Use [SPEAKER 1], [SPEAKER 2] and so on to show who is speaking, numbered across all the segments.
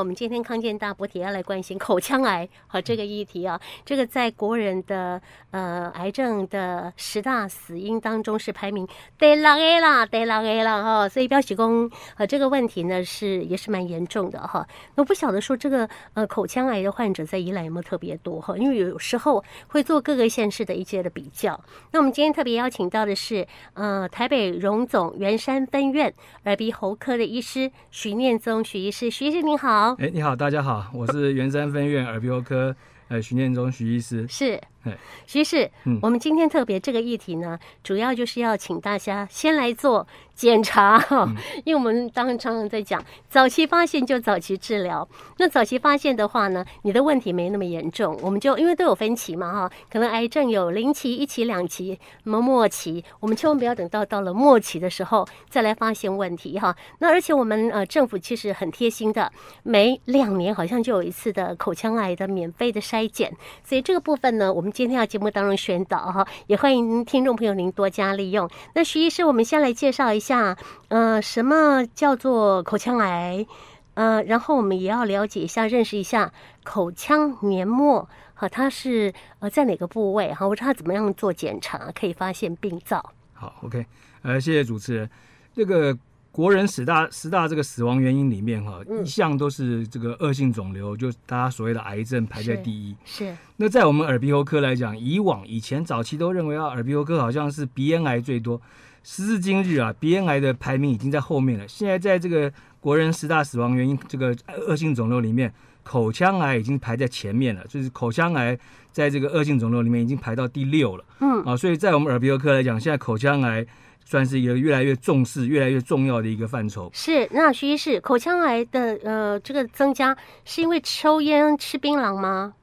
[SPEAKER 1] 我们今天康健大补帖要来关心口腔癌和这个议题啊，这个在国人的呃癌症的十大死因当中是排名第六个啦，第六个啦哈，所以标喜公呃这个问题呢是也是蛮严重的哈。那我不晓得说这个呃口腔癌的患者在宜兰有没有特别多哈？因为有时候会做各个县市的一些的比较。那我们今天特别邀请到的是呃台北荣总圆山分院耳鼻喉科的医师许念宗许医师，许医师您好。
[SPEAKER 2] 哎，你好，大家好，我是圆山分院耳鼻喉科呃徐念宗徐医师。
[SPEAKER 1] 是。徐医师，嗯，我们今天特别这个议题呢，主要就是要请大家先来做检查哈，因为我们当常常在讲早期发现就早期治疗。那早期发现的话呢，你的问题没那么严重，我们就因为都有分期嘛哈，可能癌症有零期、一期、两期，那么末期，我们千万不要等到到了末期的时候再来发现问题哈。那而且我们呃政府其实很贴心的，每两年好像就有一次的口腔癌的免费的筛检，所以这个部分呢，我们。今天要节目当中宣导哈，也欢迎听众朋友您多加利用。那徐医师，我们先来介绍一下，呃，什么叫做口腔癌？呃，然后我们也要了解一下、认识一下口腔黏膜和它是呃在哪个部位哈，或者它怎么样做检查可以发现病灶。
[SPEAKER 2] 好，OK，呃，谢谢主持人，这个。国人十大十大这个死亡原因里面哈，一向都是这个恶性肿瘤，就大家所谓的癌症排在第一。
[SPEAKER 1] 是。
[SPEAKER 2] 那在我们耳鼻喉科来讲，以往以前早期都认为啊，耳鼻喉科好像是鼻咽癌最多。时至今日啊，鼻咽癌的排名已经在后面了。现在在这个国人十大死亡原因这个恶性肿瘤里面，口腔癌已经排在前面了。就是口腔癌在这个恶性肿瘤里面已经排到第六了。嗯。啊，所以在我们耳鼻喉科来讲，现在口腔癌。算是一个越来越重视、越来越重要的一个范畴。
[SPEAKER 1] 是，那徐医师，口腔癌的呃这个增加是因为抽烟、吃槟榔吗？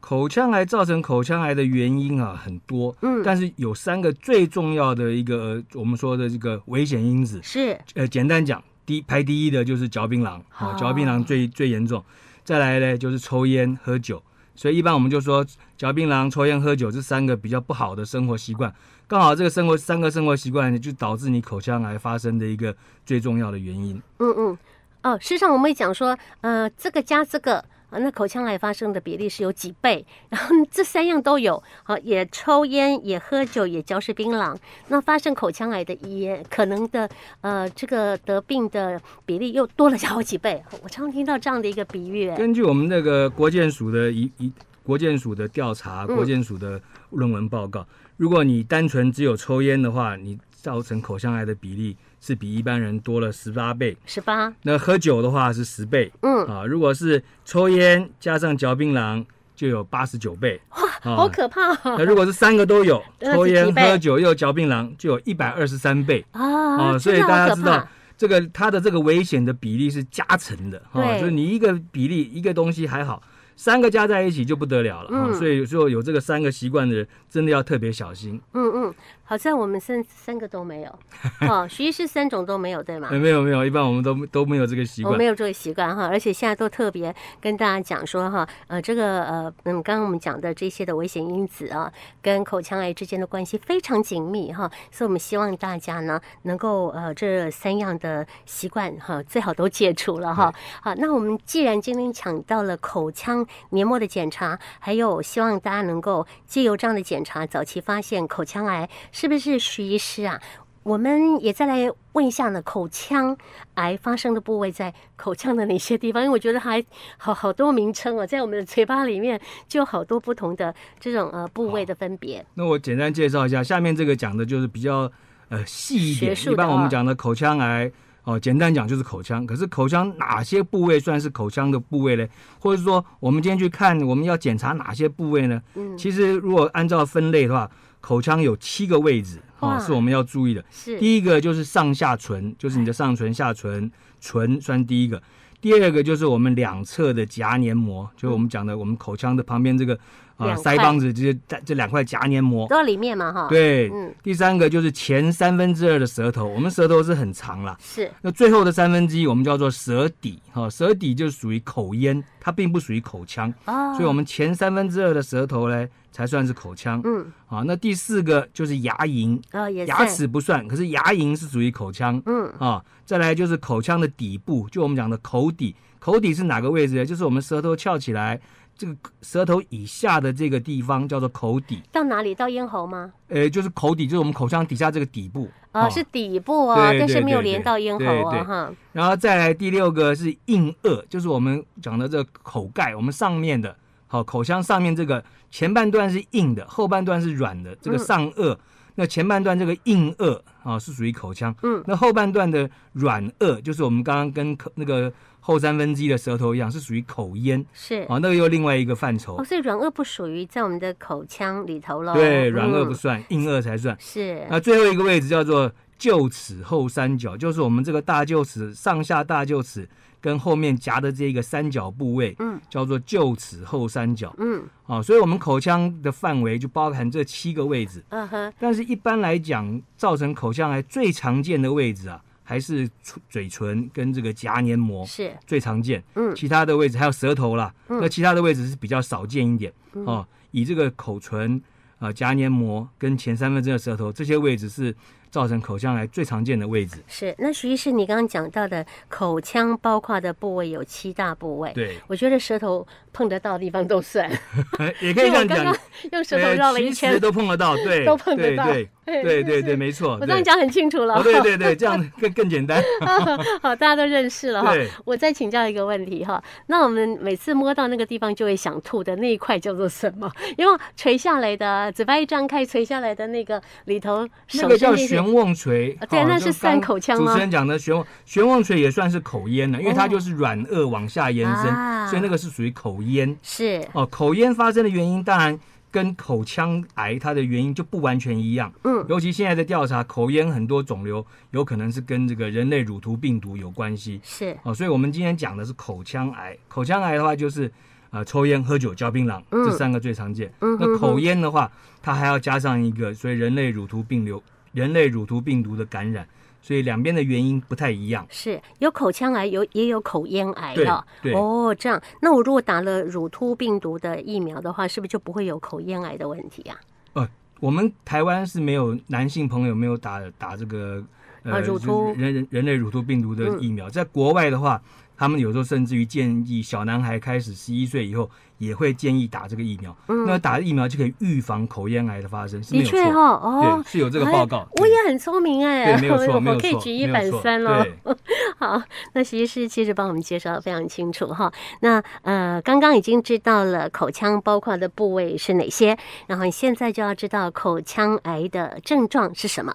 [SPEAKER 2] 口腔癌造成口腔癌的原因啊很多，嗯，但是有三个最重要的一个、呃、我们说的这个危险因子
[SPEAKER 1] 是，
[SPEAKER 2] 呃，简单讲，第排第一的就是嚼槟榔，好、哦，嚼槟榔最最严重，再来呢就是抽烟、喝酒。所以一般我们就说，嚼槟榔、抽烟、喝酒这三个比较不好的生活习惯，刚好这个生活三个生活习惯就导致你口腔癌发生的一个最重要的原因。
[SPEAKER 1] 嗯嗯，哦，事实上我们也讲说，呃，这个加这个。啊，那口腔癌发生的比例是有几倍？然后这三样都有，啊，也抽烟，也喝酒，也嚼食槟榔，那发生口腔癌的也可能的，呃，这个得病的比例又多了好几倍。我常听到这样的一个比喻。
[SPEAKER 2] 根据我们那个国健署的一一国健署的调查，国健署的论文报告，嗯、如果你单纯只有抽烟的话，你造成口腔癌的比例。是比一般人多了十八倍，
[SPEAKER 1] 十八。
[SPEAKER 2] 那喝酒的话是十倍，嗯啊，如果是抽烟加上嚼槟榔，就有八十九倍，
[SPEAKER 1] 哇，啊、好可怕、啊！
[SPEAKER 2] 那如果是三个都有，抽烟、喝酒又嚼槟榔，就有一百二十三倍啊，啊！所以大家知道这个它的这个危险的比例是加成的，啊，就是你一个比例一个东西还好。三个加在一起就不得了了，嗯，所以有时候有这个三个习惯的人，真的要特别小心。
[SPEAKER 1] 嗯嗯，好像我们三三个都没有，哦，徐医师三种都没有，对吗？
[SPEAKER 2] 没有没有，一般我们都都没有这个习惯。
[SPEAKER 1] 我没有这个习惯哈，而且现在都特别跟大家讲说哈，呃，这个呃嗯，刚刚我们讲的这些的危险因子啊，跟口腔癌之间的关系非常紧密哈，所以我们希望大家呢能够呃这三样的习惯哈，最好都戒除了哈。好，那我们既然今天讲到了口腔。黏膜的检查，还有希望大家能够借由这样的检查，早期发现口腔癌，是不是徐医师啊？我们也再来问一下呢，口腔癌发生的部位在口腔的哪些地方？因为我觉得还好好多名称哦，在我们的嘴巴里面就有好多不同的这种呃部位的分别。
[SPEAKER 2] 那我简单介绍一下，下面这个讲的就是比较呃细一点，一般我们讲的口腔癌。哦，简单讲就是口腔。可是口腔哪些部位算是口腔的部位呢？或者说，我们今天去看，我们要检查哪些部位呢？嗯，其实如果按照分类的话，口腔有七个位置，啊，是我们要注意的。是第一个就是上下唇，就是你的上唇、下唇，唇算第一个。第二个就是我们两侧的颊黏膜，就是我们讲的我们口腔的旁边这个啊，腮帮子就是这两块颊黏膜
[SPEAKER 1] 都在里面嘛，哈。
[SPEAKER 2] 对，嗯。第三个就是前三分之二的舌头，我们舌头是很长啦，
[SPEAKER 1] 是。
[SPEAKER 2] 那最后的三分之一我们叫做舌底，哈，舌底就属于口咽，它并不属于口腔。哦。所以我们前三分之二的舌头呢，才算是口腔。嗯。好，那第四个就是牙龈，
[SPEAKER 1] 哦，也
[SPEAKER 2] 牙齿不算，可是牙龈是属于口腔。嗯。啊，再来就是口腔的底部，就我们讲的口底，口底是哪个位置呢？就是我们舌头翘起来。这个舌头以下的这个地方叫做口底，
[SPEAKER 1] 到哪里？到咽喉吗？
[SPEAKER 2] 呃，就是口底，就是我们口腔底下这个底部。
[SPEAKER 1] 哦，哦是底部啊，但是没有连到咽喉啊，哈。
[SPEAKER 2] 然后再来第六个是硬腭，就是我们讲的这个口盖，我们上面的，好，口腔上面这个前半段是硬的，后半段是软的，这个上颚。嗯那前半段这个硬腭啊是属于口腔，嗯，那后半段的软腭就是我们刚刚跟口那个后三分之一的舌头一样，是属于口咽，
[SPEAKER 1] 是
[SPEAKER 2] 啊，那个又另外一个范畴。
[SPEAKER 1] 哦，所以软腭不属于在我们的口腔里头喽。
[SPEAKER 2] 对，软腭不算，嗯、硬腭才算。
[SPEAKER 1] 是。
[SPEAKER 2] 那最后一个位置叫做臼齿后三角，就是我们这个大臼齿上下大臼齿。跟后面夹的这个三角部位，嗯，叫做臼齿后三角，嗯，啊，所以我们口腔的范围就包含这七个位置，嗯哼。但是一般来讲，造成口腔癌最常见的位置啊，还是嘴唇跟这个颊黏膜是。最常见，嗯，其他的位置还有舌头啦，嗯，那其他的位置是比较少见一点，哦，以这个口唇啊、颊黏膜跟前三分之二的舌头这些位置是。造成口腔癌最常见的位置。
[SPEAKER 1] 是那徐医师，你刚刚讲到的口腔包括的部位有七大部位，
[SPEAKER 2] 对，
[SPEAKER 1] 我觉得舌头碰得到的地方都算，
[SPEAKER 2] 也可以这样讲，
[SPEAKER 1] 用舌头绕了一圈，
[SPEAKER 2] 都碰得到，对，
[SPEAKER 1] 都碰得到，
[SPEAKER 2] 对对 对对对，没错，
[SPEAKER 1] 我这样讲很清楚了，
[SPEAKER 2] 对对对，这样 更更简单，
[SPEAKER 1] 好，大家都认识了哈。我再请教一个问题哈，那我们每次摸到那个地方就会想吐的那一块叫做什么？因为垂下来的，嘴巴一张开垂下来的那个里头，
[SPEAKER 2] 那个叫悬瓮垂，
[SPEAKER 1] 对，那是算口腔吗？
[SPEAKER 2] 主持人讲的悬悬瓮垂也算是口咽的，因为它就是软腭往下延伸，所以那个是属于口咽。
[SPEAKER 1] 是
[SPEAKER 2] 哦，口咽发生的原因当然跟口腔癌它的原因就不完全一样。嗯，尤其现在的调查，口咽很多肿瘤有可能是跟这个人类乳头病毒有关系。
[SPEAKER 1] 是
[SPEAKER 2] 哦，所以我们今天讲的是口腔癌。口腔癌的话就是呃抽烟、喝酒、嚼槟榔这三个最常见。嗯，那口咽的话，它还要加上一个，所以人类乳头病瘤。人类乳头病毒的感染，所以两边的原因不太一样。
[SPEAKER 1] 是有口腔癌，有也有口咽癌
[SPEAKER 2] 的。对，
[SPEAKER 1] 哦，这样。那我如果打了乳突病毒的疫苗的话，是不是就不会有口咽癌的问题啊？
[SPEAKER 2] 呃，我们台湾是没有男性朋友没有打打这个呃乳突人人人类乳突病毒的疫苗，嗯、在国外的话。他们有时候甚至于建议小男孩开始十一岁以后也会建议打这个疫苗，嗯、那打疫苗就可以预防口咽癌的发生，是没有错
[SPEAKER 1] 哦，哦，
[SPEAKER 2] 对，是有这个报告。
[SPEAKER 1] 我也很聪明哎，
[SPEAKER 2] 对，没有错，没有错，
[SPEAKER 1] 可以举一反三了。好，那徐医师其实帮我们介绍的非常清楚哈。那呃，刚刚已经知道了口腔包括的部位是哪些，然后你现在就要知道口腔癌的症状是什么。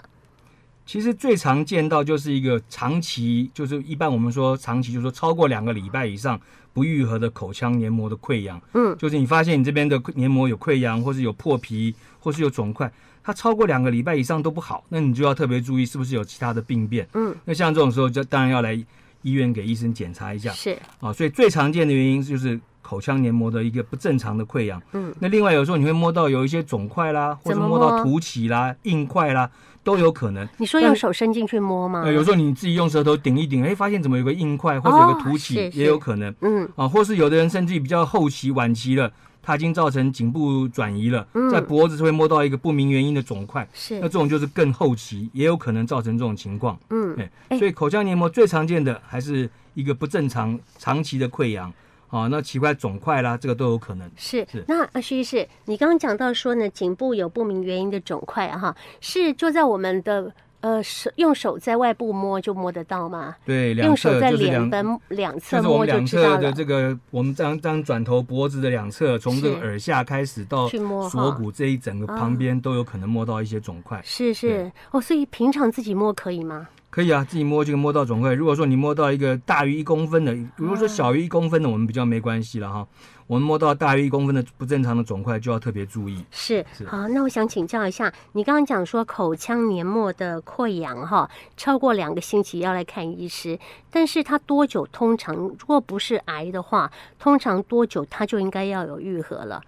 [SPEAKER 2] 其实最常见到就是一个长期，就是一般我们说长期，就是说超过两个礼拜以上不愈合的口腔黏膜的溃疡。嗯，就是你发现你这边的黏膜有溃疡，或是有破皮，或是有肿块，它超过两个礼拜以上都不好，那你就要特别注意是不是有其他的病变。嗯，那像这种时候就当然要来医院给医生检查一下。
[SPEAKER 1] 是
[SPEAKER 2] 啊，所以最常见的原因就是口腔黏膜的一个不正常的溃疡。嗯，那另外有时候你会摸到有一些肿块啦，或者摸到凸起啦、硬块啦。都有可能。
[SPEAKER 1] 你说用手伸进去摸吗？
[SPEAKER 2] 呃，有时候你自己用舌头顶一顶，哎，发现怎么有个硬块或者有个凸起，也有可能。哦、嗯啊，或是有的人甚至于比较后期晚期了，它已经造成颈部转移了，嗯、在脖子会摸到一个不明原因的肿块。是，那这种就是更后期，也有可能造成这种情况。嗯，哎，所以口腔黏膜最常见的还是一个不正常长期的溃疡。哦，那奇怪肿块啦，这个都有可能。
[SPEAKER 1] 是是。那啊，徐医师，你刚刚讲到说呢，颈部有不明原因的肿块哈，是就在我们的呃手用手在外部摸就摸得到吗？
[SPEAKER 2] 对，
[SPEAKER 1] 用手在脸的两侧摸就知道了。两侧的
[SPEAKER 2] 这个，我们这样这样转头脖子的两侧，从这个耳下开始到锁骨这一整个旁边都有可能摸到一些肿块。
[SPEAKER 1] 是是哦，所以平常自己摸可以吗？
[SPEAKER 2] 可以啊，自己摸就摸到肿块。如果说你摸到一个大于一公分的，如果说小于一公分的，我们比较没关系了哈。我们摸到大于一公分的不正常的肿块，就要特别注意。
[SPEAKER 1] 是，是好，那我想请教一下，你刚刚讲说口腔黏膜的溃疡哈，超过两个星期要来看医师，但是它多久？通常如果不是癌的话，通常多久它就应该要有愈合了？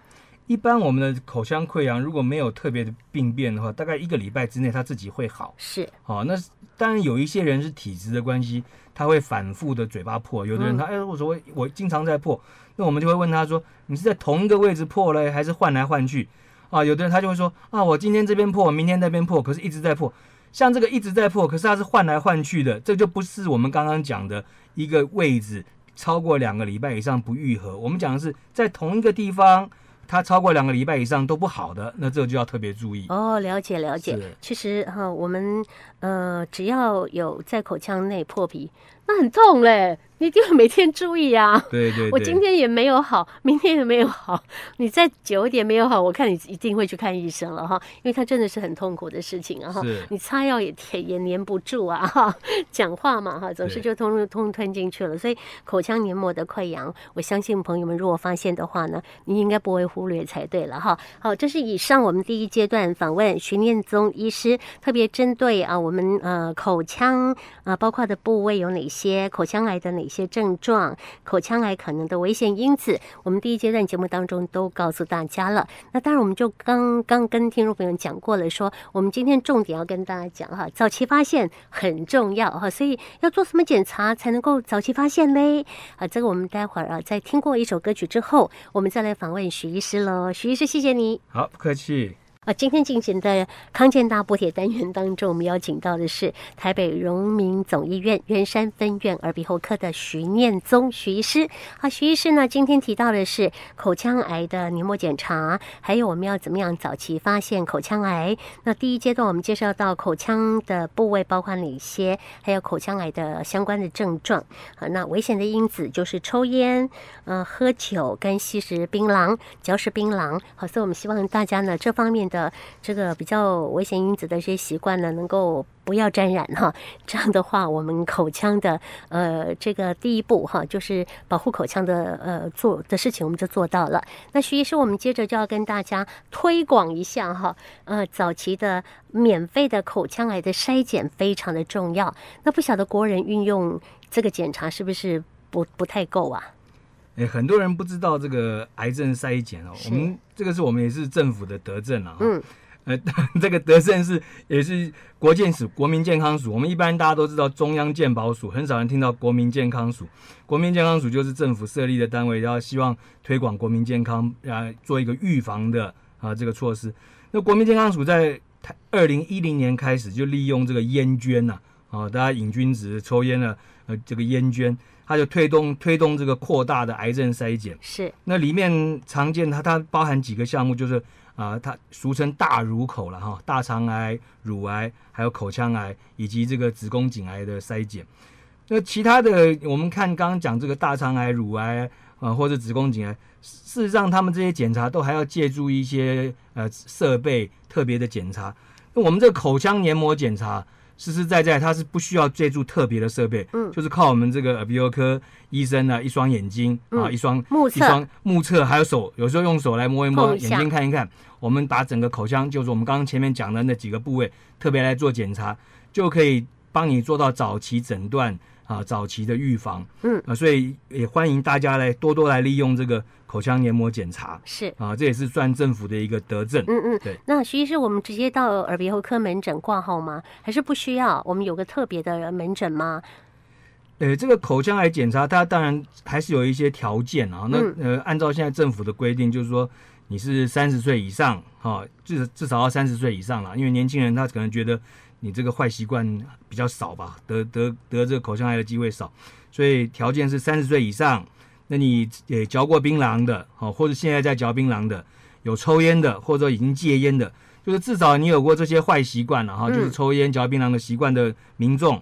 [SPEAKER 2] 一般我们的口腔溃疡如果没有特别的病变的话，大概一个礼拜之内它自己会好。
[SPEAKER 1] 是，
[SPEAKER 2] 好、哦，那当然有一些人是体质的关系，他会反复的嘴巴破。有的人他、嗯、哎，我说我我经常在破，那我们就会问他说，你是在同一个位置破嘞，还是换来换去？啊，有的人他就会说啊，我今天这边破，明天那边破，可是一直在破。像这个一直在破，可是它是换来换去的，这就不是我们刚刚讲的一个位置超过两个礼拜以上不愈合。我们讲的是在同一个地方。它超过两个礼拜以上都不好的，那这个就要特别注意
[SPEAKER 1] 哦。了解了解，其实哈，我们呃，只要有在口腔内破皮，那很痛嘞。你一定要每天注意啊！
[SPEAKER 2] 对对，对，
[SPEAKER 1] 我今天也没有好，明天也没有好，你再久一点没有好，我看你一定会去看医生了哈，因为它真的是很痛苦的事情啊哈。你擦药也填也粘不住啊哈，讲话嘛哈，总是就通通通吞进去了，所以口腔黏膜的溃疡，我相信朋友们如果发现的话呢，你应该不会忽略才对了哈。好，这是以上我们第一阶段访问徐念宗医师，特别针对啊我们呃口腔啊包括的部位有哪些，口腔癌的哪。一些症状，口腔癌可能的危险因子，我们第一阶段节目当中都告诉大家了。那当然，我们就刚刚跟听众朋友讲过了，说我们今天重点要跟大家讲哈，早期发现很重要哈，所以要做什么检查才能够早期发现嘞？啊，这个我们待会儿啊，在听过一首歌曲之后，我们再来访问徐医师喽。徐医师，谢谢你。
[SPEAKER 2] 好，不客气。
[SPEAKER 1] 啊，今天进行的康健大补贴单元当中，我们邀请到的是台北荣民总医院圆山分院耳鼻喉科的徐念宗徐医师。好，徐医师呢，今天提到的是口腔癌的黏膜检查，还有我们要怎么样早期发现口腔癌。那第一阶段我们介绍到口腔的部位包括哪些，还有口腔癌的相关的症状。好，那危险的因子就是抽烟、呃，喝酒跟吸食槟榔、嚼食槟榔。好，所以我们希望大家呢这方面。的这个比较危险因子的一些习惯呢，能够不要沾染哈。这样的话，我们口腔的呃这个第一步哈，就是保护口腔的呃做的事情，我们就做到了。那徐医师，我们接着就要跟大家推广一下哈，呃，早期的免费的口腔癌的筛检非常的重要。那不晓得国人运用这个检查是不是不不太够啊？
[SPEAKER 2] 哎，很多人不知道这个癌症筛检哦，我们这个是我们也是政府的德政啊。嗯，呃，这个德政是也是国健署、国民健康署。我们一般大家都知道中央健保署，很少人听到国民健康署。国民健康署就是政府设立的单位，然后希望推广国民健康，啊，做一个预防的啊这个措施。那国民健康署在二零一零年开始就利用这个烟捐呐，啊，大家瘾君子抽烟了呃这个烟捐。它就推动推动这个扩大的癌症筛检，
[SPEAKER 1] 是
[SPEAKER 2] 那里面常见它它包含几个项目，就是啊、呃，它俗称大乳口了哈，大肠癌、乳癌，还有口腔癌以及这个子宫颈癌的筛检。那其他的，我们看刚刚讲这个大肠癌、乳癌啊、呃，或者子宫颈癌，事实上他们这些检查都还要借助一些呃设备特别的检查。那我们这个口腔黏膜检查。实实在在，它是不需要借助特别的设备，嗯，就是靠我们这个耳鼻喉科医生呢，一双眼睛、嗯、啊，一双目测，一双目测，还有手，有时候用手来摸一摸，眼睛看一看，我们把整个口腔，就是我们刚刚前面讲的那几个部位，特别来做检查，就可以帮你做到早期诊断啊，早期的预防，嗯啊，所以也欢迎大家来多多来利用这个。口腔黏膜检查
[SPEAKER 1] 是
[SPEAKER 2] 啊，这也是算政府的一个德政。
[SPEAKER 1] 嗯嗯，对。那徐医师，我们直接到耳鼻喉科门诊挂号吗？还是不需要？我们有个特别的门诊吗？
[SPEAKER 2] 呃，这个口腔癌检查，它当然还是有一些条件啊。那呃，按照现在政府的规定，就是说你是三十岁以上，哈，至至少要三十岁以上了。因为年轻人他可能觉得你这个坏习惯比较少吧，得得得这个口腔癌的机会少，所以条件是三十岁以上。那你也嚼过槟榔的，好，或者现在在嚼槟榔的，有抽烟的，或者已经戒烟的，就是至少你有过这些坏习惯了哈，就是抽烟、嚼槟榔的习惯的民众，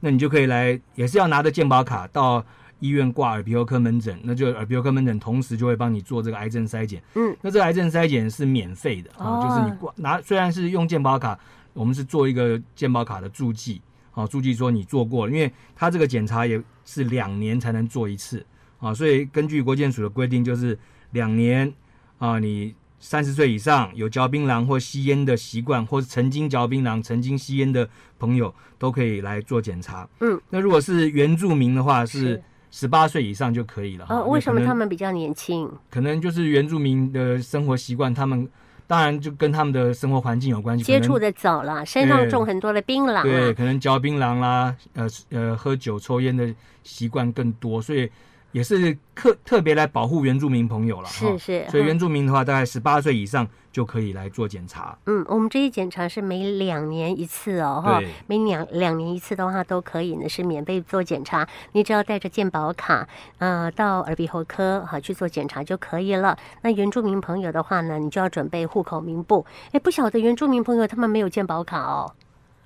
[SPEAKER 2] 那你就可以来，也是要拿着健保卡到医院挂耳鼻喉科门诊，那就耳鼻喉科门诊同时就会帮你做这个癌症筛检。嗯，那这个癌症筛检是免费的啊，就是你挂拿，虽然是用健保卡，我们是做一个健保卡的注记，啊，注记说你做过了，因为他这个检查也是两年才能做一次。啊，所以根据国健署的规定，就是两年啊，你三十岁以上有嚼槟榔或吸烟的习惯，或是曾经嚼槟榔、曾经吸烟的朋友，都可以来做检查。嗯，那如果是原住民的话，是十八岁以上就可以了。
[SPEAKER 1] 哦，为什么他们比较年轻？
[SPEAKER 2] 可能就是原住民的生活习惯，他们。当然，就跟他们的生活环境有关系。
[SPEAKER 1] 接触的早了，身上种很多的槟榔，
[SPEAKER 2] 对，可能嚼槟榔啦，呃呃，喝酒抽烟的习惯更多，所以。也是特特别来保护原住民朋友了，
[SPEAKER 1] 是是，
[SPEAKER 2] 所以原住民的话，大概十八岁以上就可以来做检查。
[SPEAKER 1] 嗯，我们这些检查是每两年一次哦，哈，每两两年一次的话都可以呢，是免费做检查。你只要带着健保卡，呃，到耳鼻喉科哈去做检查就可以了。那原住民朋友的话呢，你就要准备户口名簿。哎，不晓得原住民朋友他们没有健保卡哦，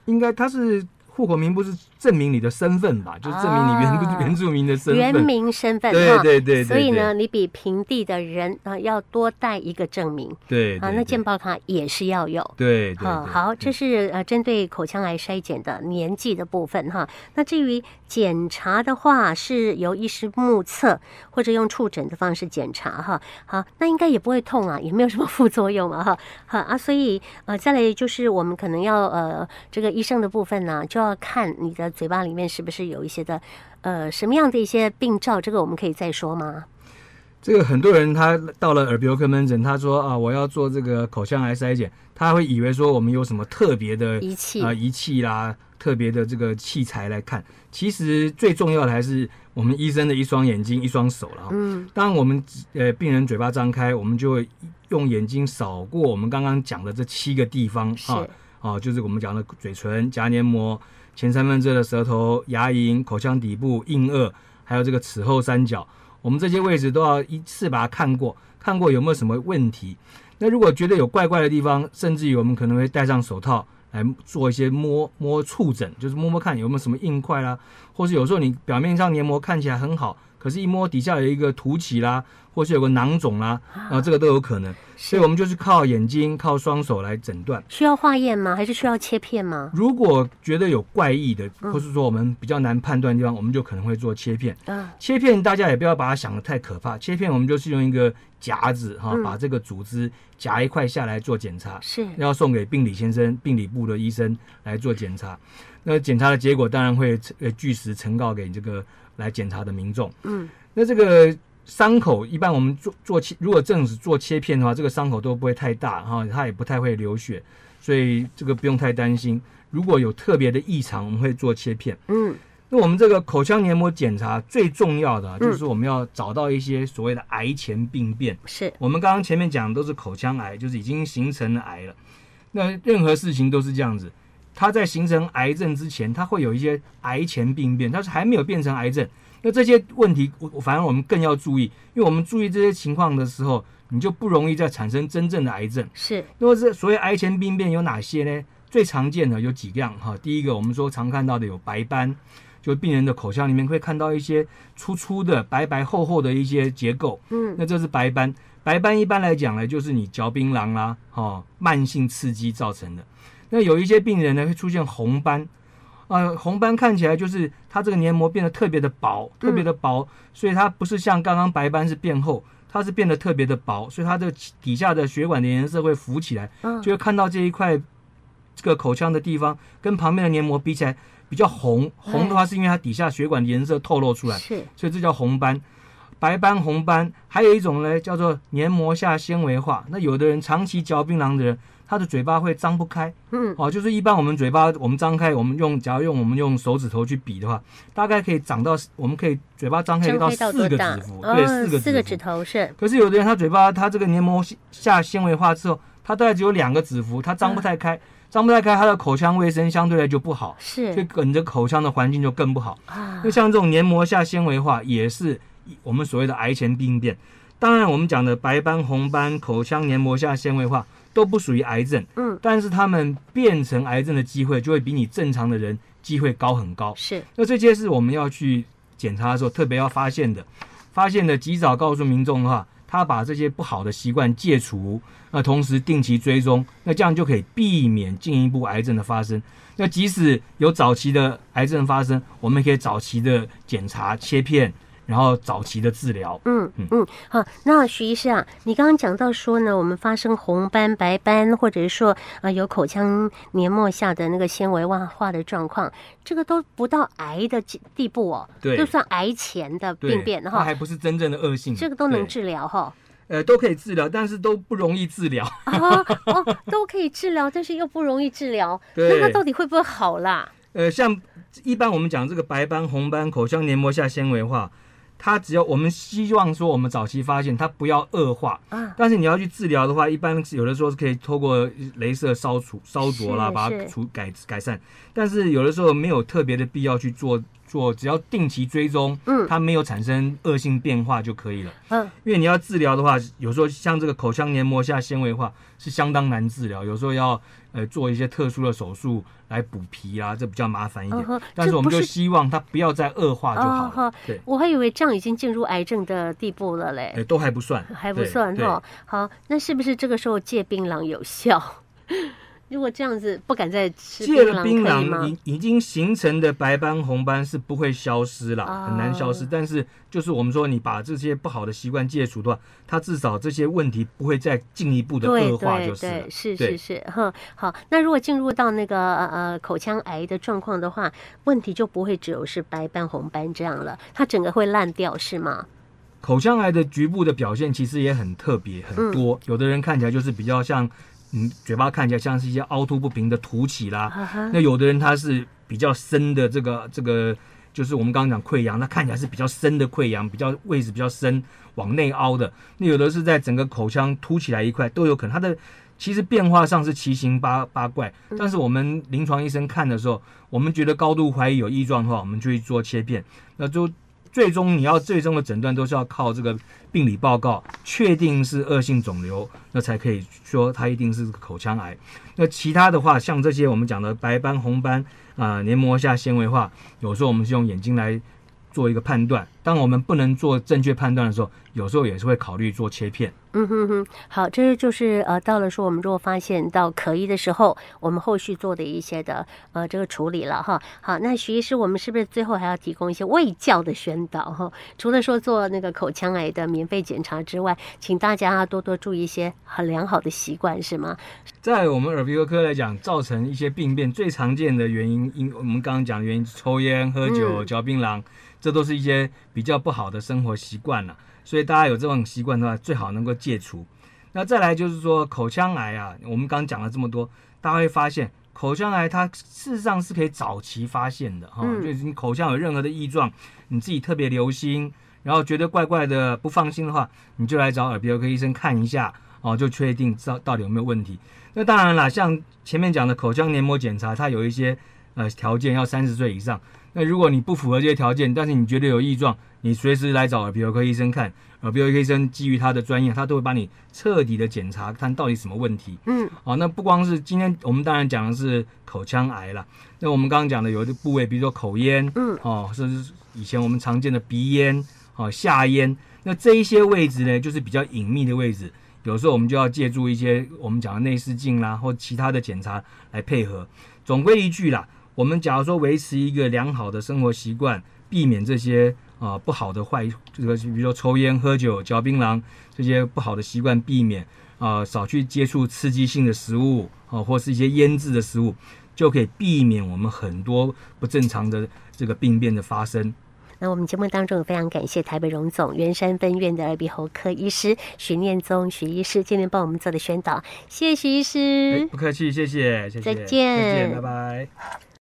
[SPEAKER 2] 应该他是。户口名簿是证明你的身份吧，就是证明你原、啊、原住民的身份，
[SPEAKER 1] 原民身份。
[SPEAKER 2] 对对对，
[SPEAKER 1] 所以呢，你比平地的人啊要多带一个证明。
[SPEAKER 2] 对，对，对，
[SPEAKER 1] 啊，那健保卡也是要有。
[SPEAKER 2] 对，对，对，
[SPEAKER 1] 好，好，这是呃针对口腔癌筛检的年纪的部分哈。那至于检查的话，是由医师目测或者用触诊的方式检查哈。好，那应该也不会痛啊，也没有什么副作用啊哈。好啊，所以呃再来就是我们可能要呃这个医生的部分呢就要。看你的嘴巴里面是不是有一些的，呃，什么样的一些病灶？这个我们可以再说吗？
[SPEAKER 2] 这个很多人他到了耳鼻喉科门诊，他说啊，我要做这个口腔癌筛检，他会以为说我们有什么特别的
[SPEAKER 1] 仪器
[SPEAKER 2] 啊、呃、仪器啦，特别的这个器材来看。其实最重要的还是我们医生的一双眼睛、一双手了。嗯，当我们呃病人嘴巴张开，我们就会用眼睛扫过我们刚刚讲的这七个地方啊，啊，就是我们讲的嘴唇、颊黏膜。前三分之二的舌头、牙龈、口腔底部、硬腭，还有这个齿后三角，我们这些位置都要一次把它看过，看过有没有什么问题。那如果觉得有怪怪的地方，甚至于我们可能会戴上手套来做一些摸摸触诊，就是摸摸看有没有什么硬块啦，或是有时候你表面上黏膜看起来很好，可是一摸底下有一个凸起啦。或是有个囊肿啦，啊，这个都有可能，所以我们就是靠眼睛、靠双手来诊断。
[SPEAKER 1] 需要化验吗？还是需要切片吗？
[SPEAKER 2] 如果觉得有怪异的，或是说我们比较难判断的地方，我们就可能会做切片。嗯，切片大家也不要把它想的太可怕。切片我们就是用一个夹子哈，把这个组织夹一块下来做检查。是，要送给病理先生、病理部的医生来做检查。那检查的结果当然会呃据实呈告给这个来检查的民众。嗯，那这个。伤口一般我们做做切，如果正是做切片的话，这个伤口都不会太大哈，它也不太会流血，所以这个不用太担心。如果有特别的异常，我们会做切片。嗯，那我们这个口腔黏膜检查最重要的就是我们要找到一些所谓的癌前病变。是我们刚刚前面讲的都是口腔癌，就是已经形成了癌了。那任何事情都是这样子，它在形成癌症之前，它会有一些癌前病变，它是还没有变成癌症。那这些问题，我反而我们更要注意，因为我们注意这些情况的时候，你就不容易再产生真正的癌症。是，那么这所谓癌前病变有哪些呢？最常见的有几样哈。第一个，我们说常看到的有白斑，就病人的口腔里面会看到一些粗粗的、白白厚厚的一些结构。嗯，那这是白斑。白斑一般来讲呢，就是你嚼槟榔啦，哈，慢性刺激造成的。那有一些病人呢，会出现红斑。呃，红斑看起来就是它这个黏膜变得特别的薄，特别的薄，所以它不是像刚刚白斑是变厚，它是变得特别的薄，所以它这底下的血管的颜色会浮起来，就会看到这一块这个口腔的地方跟旁边的黏膜比起来比较红，红的话是因为它底下血管的颜色透露出来，是，所以这叫红斑。白斑、红斑，还有一种呢叫做黏膜下纤维化。那有的人长期嚼槟榔的人。他的嘴巴会张不开，嗯，哦，就是一般我们嘴巴我们张开，我们用假如用我们用手指头去比的话，大概可以长到，我们可以嘴巴张开到四个指腹，对，四个
[SPEAKER 1] 四个指头是。
[SPEAKER 2] 可是有的人他嘴巴他这个黏膜下纤维化之后，他大概只有两个指腹，他张不太开，张不太开，他的口腔卫生相对来就不好，是，所以你的口腔的环境就更不好。啊，那像这种黏膜下纤维化也是我们所谓的癌前病变。当然，我们讲的白斑、红斑、口腔黏膜下纤维化。都不属于癌症，嗯，但是他们变成癌症的机会就会比你正常的人机会高很高。是，那这些是我们要去检查的时候特别要发现的，发现的及早告诉民众的话，他把这些不好的习惯戒除，那同时定期追踪，那这样就可以避免进一步癌症的发生。那即使有早期的癌症发生，我们可以早期的检查切片。然后早期的治疗。
[SPEAKER 1] 嗯嗯嗯，好，那徐医师啊，你刚刚讲到说呢，我们发生红斑、白斑，或者是说啊、呃、有口腔黏膜下的那个纤维化的状况，这个都不到癌的地步哦，
[SPEAKER 2] 对，
[SPEAKER 1] 就算癌前的病变哈，
[SPEAKER 2] 还不是真正的恶性，
[SPEAKER 1] 这个都能治疗哈。
[SPEAKER 2] 呃，都可以治疗，但是都不容易治疗。
[SPEAKER 1] 哦哦，都可以治疗，但是又不容易治疗。那它到底会不会好啦？
[SPEAKER 2] 呃，像一般我们讲这个白斑、红斑、口腔黏膜下纤维化，它只要我们希望说我们早期发现它不要恶化。啊。但是你要去治疗的话，一般有的时候是可以透过镭射烧除、烧灼啦，把它除改改善。但是有的时候没有特别的必要去做。做只要定期追踪，嗯，它没有产生恶性变化就可以了，嗯，因为你要治疗的话，有时候像这个口腔黏膜下纤维化是相当难治疗，有时候要呃做一些特殊的手术来补皮啊，这比较麻烦一点。嗯、但是我们就希望它不要再恶化就好对，
[SPEAKER 1] 我还以为这样已经进入癌症的地步了嘞，
[SPEAKER 2] 哎、都还不算，
[SPEAKER 1] 还不算哈。好，那是不是这个时候戒槟榔有效？如果这样子不敢再吃
[SPEAKER 2] 戒了槟榔，已已经形成的白斑红斑是不会消失了，哦、很难消失。但是就是我们说，你把这些不好的习惯戒除的话，它至少这些问题不会再进一步的恶化，就是
[SPEAKER 1] 对对对是是是哈。好，那如果进入到那个呃口腔癌的状况的话，问题就不会只有是白斑红斑这样了，它整个会烂掉是吗？
[SPEAKER 2] 口腔癌的局部的表现其实也很特别很多，嗯、有的人看起来就是比较像。嗯，嘴巴看起来像是一些凹凸不平的凸起啦。Uh. 那有的人他是比较深的，这个这个就是我们刚刚讲溃疡，那看起来是比较深的溃疡，比较位置比较深，往内凹的。那有的是在整个口腔凸起来一块，都有可能。它的其实变化上是奇形八八怪，但是我们临床医生看的时候，我们觉得高度怀疑有异状的话，我们就去做切片，那就。最终你要最终的诊断都是要靠这个病理报告确定是恶性肿瘤，那才可以说它一定是口腔癌。那其他的话，像这些我们讲的白斑、红斑啊、黏膜下纤维化，有时候我们是用眼睛来做一个判断。当我们不能做正确判断的时候，有时候也是会考虑做切片。
[SPEAKER 1] 嗯哼哼，好，这就是呃，到了说我们如果发现到可疑的时候，我们后续做的一些的呃这个处理了哈。好，那徐医师，我们是不是最后还要提供一些卫教的宣导哈？除了说做那个口腔癌的免费检查之外，请大家多多注意一些很良好的习惯，是吗？
[SPEAKER 2] 在我们耳鼻喉科来讲，造成一些病变最常见的原因，因我们刚刚讲的原因，抽烟、喝酒、嚼槟榔。嗯这都是一些比较不好的生活习惯了，所以大家有这种习惯的话，最好能够戒除。那再来就是说口腔癌啊，我们刚讲了这么多，大家会发现口腔癌它事实上是可以早期发现的哈，嗯、就是你口腔有任何的异状，你自己特别留心，然后觉得怪怪的不放心的话，你就来找耳鼻喉科医生看一下哦，就确定知道到底有没有问题。那当然啦，像前面讲的口腔黏膜检查，它有一些呃条件要三十岁以上。那如果你不符合这些条件，但是你觉得有异状，你随时来找耳鼻喉科医生看。耳鼻喉科医生基于他的专业，他都会帮你彻底的检查，看到底什么问题。嗯，好，那不光是今天我们当然讲的是口腔癌了，那我们刚刚讲的有的部位，比如说口咽，嗯，哦，甚至以前我们常见的鼻咽，哦，下咽，那这一些位置呢，就是比较隐秘的位置，有时候我们就要借助一些我们讲的内视镜啦，或其他的检查来配合。总归一句啦。我们假如说维持一个良好的生活习惯，避免这些啊、呃、不好的坏，这个比如说抽烟、喝酒、嚼槟榔这些不好的习惯，避免啊、呃、少去接触刺激性的食物啊、呃，或是一些腌制的食物，就可以避免我们很多不正常的这个病变的发生。
[SPEAKER 1] 那我们节目当中也非常感谢台北荣总圆山分院的耳鼻喉科医师许念宗许医师今天帮我们做的宣导，谢谢徐医师。
[SPEAKER 2] 不客气，谢谢，谢谢，
[SPEAKER 1] 再见，
[SPEAKER 2] 再见，拜拜。